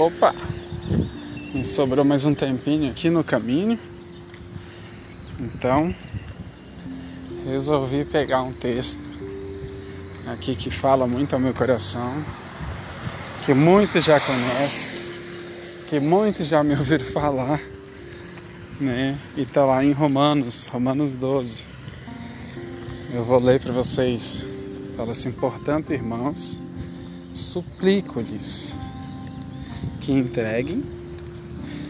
Opa! Me sobrou mais um tempinho aqui no caminho. Então, resolvi pegar um texto aqui que fala muito ao meu coração, que muitos já conhecem, que muitos já me ouviram falar, né? E tá lá em Romanos, Romanos 12. Eu vou ler para vocês. Fala assim: portanto, irmãos, suplico-lhes que entreguem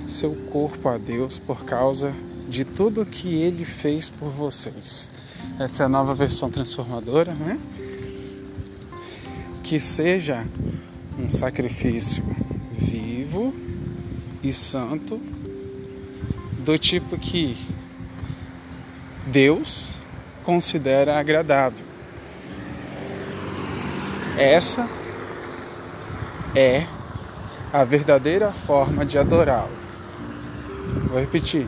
seu corpo a Deus por causa de tudo que ele fez por vocês. Essa é a nova versão transformadora, né? Que seja um sacrifício vivo e santo, do tipo que Deus considera agradável. Essa é a verdadeira forma de adorá-lo. Vou repetir.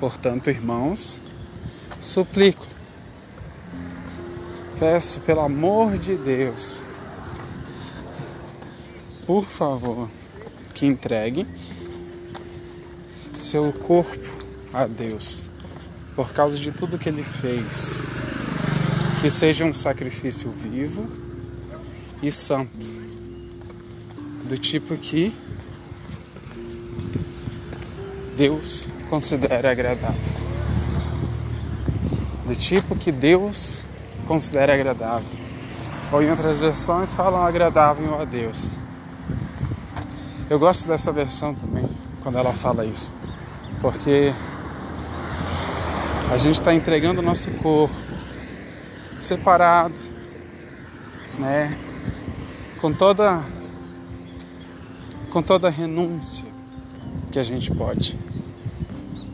Portanto, irmãos, suplico, peço pelo amor de Deus, por favor, que entreguem seu corpo a Deus, por causa de tudo que Ele fez, que seja um sacrifício vivo e santo, do tipo que Deus considera agradável. Do tipo que Deus considera agradável. Ou em outras versões falam agradável a Deus. Eu gosto dessa versão também, quando ela fala isso. Porque a gente está entregando o nosso corpo separado, né? Com toda com toda renúncia que a gente pode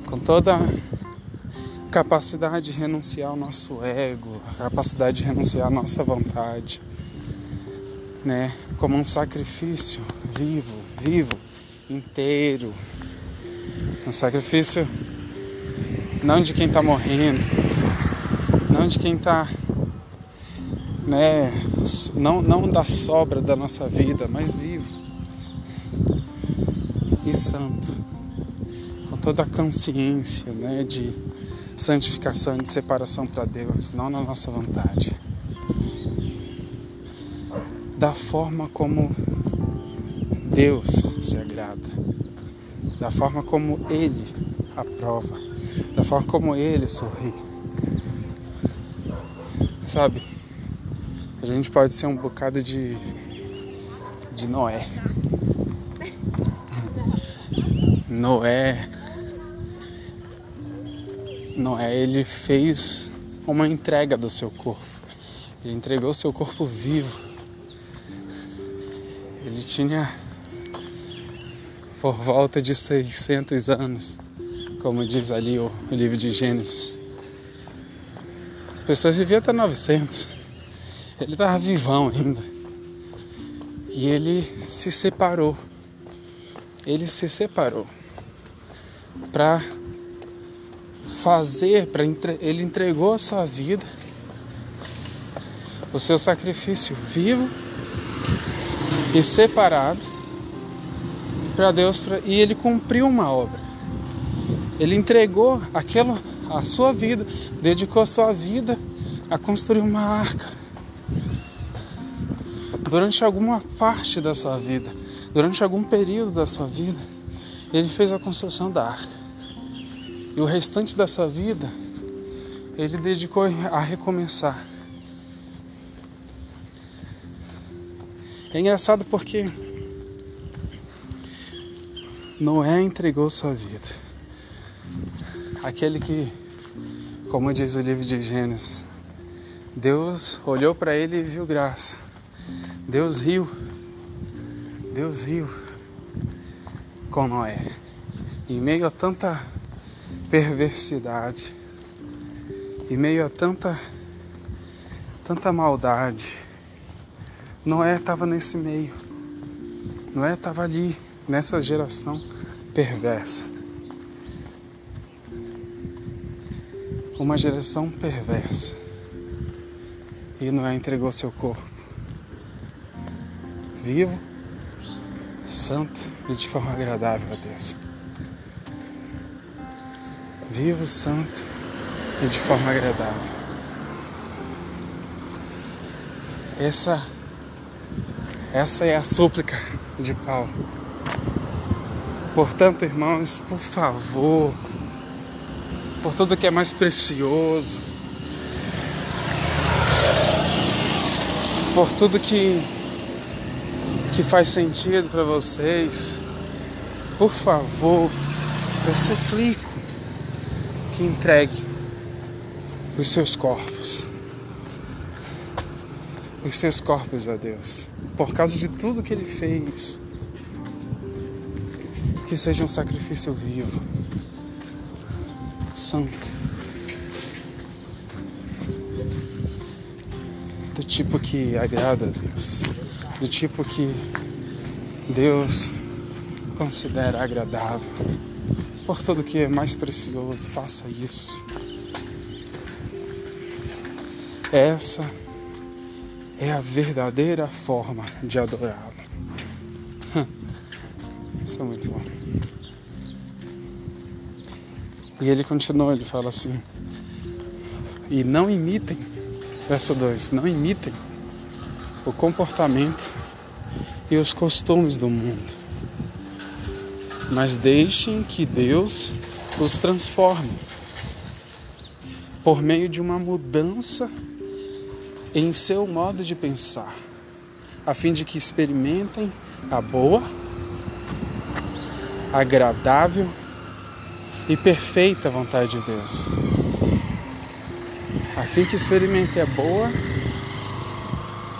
com toda a capacidade de renunciar ao nosso ego, a capacidade de renunciar à nossa vontade, né? Como um sacrifício vivo, vivo, inteiro. Um sacrifício não de quem está morrendo, não de quem está, né? Não, não da sobra da nossa vida, mas vivo e santo toda a consciência né, de santificação e de separação para Deus, não na nossa vontade. Da forma como Deus se agrada, da forma como Ele aprova, da forma como Ele sorri. Sabe, a gente pode ser um bocado de, de Noé. Noé Noé ele fez uma entrega do seu corpo. Ele entregou seu corpo vivo. Ele tinha por volta de 600 anos, como diz ali o, o livro de Gênesis. As pessoas viviam até 900. Ele estava vivão ainda. E ele se separou. Ele se separou para fazer, para entre... ele entregou a sua vida, o seu sacrifício vivo e separado para Deus pra... e ele cumpriu uma obra. Ele entregou aquilo, a sua vida, dedicou a sua vida a construir uma arca. Durante alguma parte da sua vida, durante algum período da sua vida, ele fez a construção da arca. E o restante da sua vida ele dedicou a recomeçar. É engraçado porque Noé entregou sua vida. Aquele que, como diz o livro de Gênesis, Deus olhou para ele e viu graça. Deus riu. Deus riu com Noé. Em meio a tanta perversidade, em meio a tanta, tanta maldade. Noé estava nesse meio. Noé estava ali, nessa geração perversa. Uma geração perversa. E Noé entregou seu corpo vivo, santo e de forma agradável a Deus. Vivo, santo e de forma agradável. Essa, essa é a súplica de Paulo. Portanto, irmãos, por favor, por tudo que é mais precioso, por tudo que, que faz sentido para vocês, por favor, eu suplico que entregue os seus corpos. Os seus corpos a Deus. Por causa de tudo que Ele fez. Que seja um sacrifício vivo, santo, do tipo que agrada a Deus, do tipo que Deus considera agradável. Por tudo que é mais precioso, faça isso. Essa é a verdadeira forma de adorá-lo. Isso é muito bom. E ele continua, ele fala assim: E não imitem, verso 2: Não imitem o comportamento e os costumes do mundo, mas deixem que Deus os transforme por meio de uma mudança em seu modo de pensar, a fim de que experimentem a boa, agradável e perfeita vontade de Deus. A fim que experimentem a boa,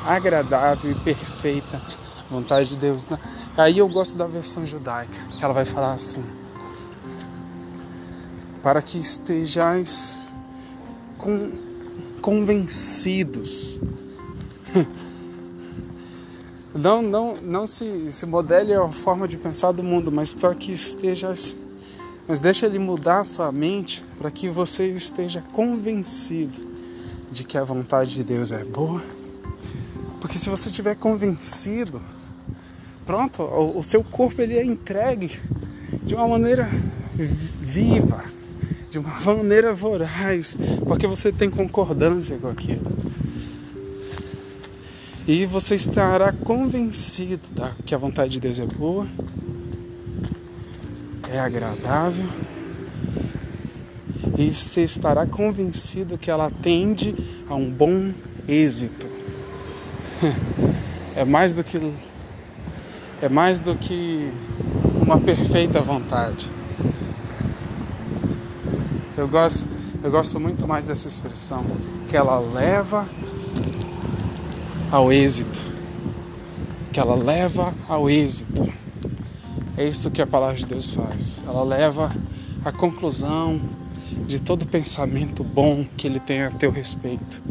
agradável e perfeita vontade de Deus. Né? Aí eu gosto da versão judaica, ela vai falar assim: para que estejais com convencidos. Não, não, não se, se modele a forma de pensar do mundo, mas para que esteja. Mas deixa ele mudar a sua mente para que você esteja convencido de que a vontade de Deus é boa. Porque se você estiver convencido, pronto, o, o seu corpo ele é entregue de uma maneira viva de uma maneira voraz, porque você tem concordância com aquilo. E você estará convencido tá? que a vontade de Deus é boa, é agradável, e você estará convencido que ela tende a um bom êxito. É mais do que é mais do que uma perfeita vontade. Eu gosto, eu gosto muito mais dessa expressão, que ela leva ao êxito. Que ela leva ao êxito. É isso que a palavra de Deus faz. Ela leva à conclusão de todo pensamento bom que ele tem a teu respeito.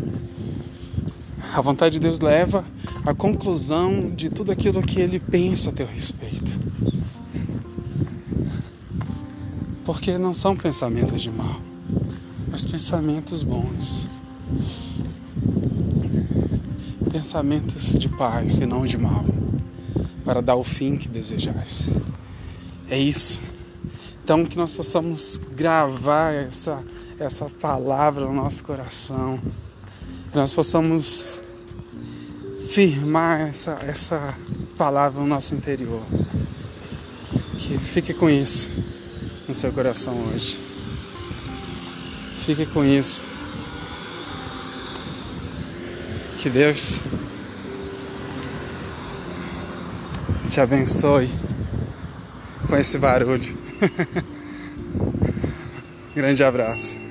A vontade de Deus leva à conclusão de tudo aquilo que ele pensa a teu respeito. Porque não são pensamentos de mal, mas pensamentos bons. Pensamentos de paz e não de mal, para dar o fim que desejais. É isso. Então que nós possamos gravar essa, essa palavra no nosso coração. Nós possamos firmar essa, essa palavra no nosso interior. Que fique com isso no seu coração hoje. Fique com isso. Que Deus te abençoe com esse barulho. Grande abraço.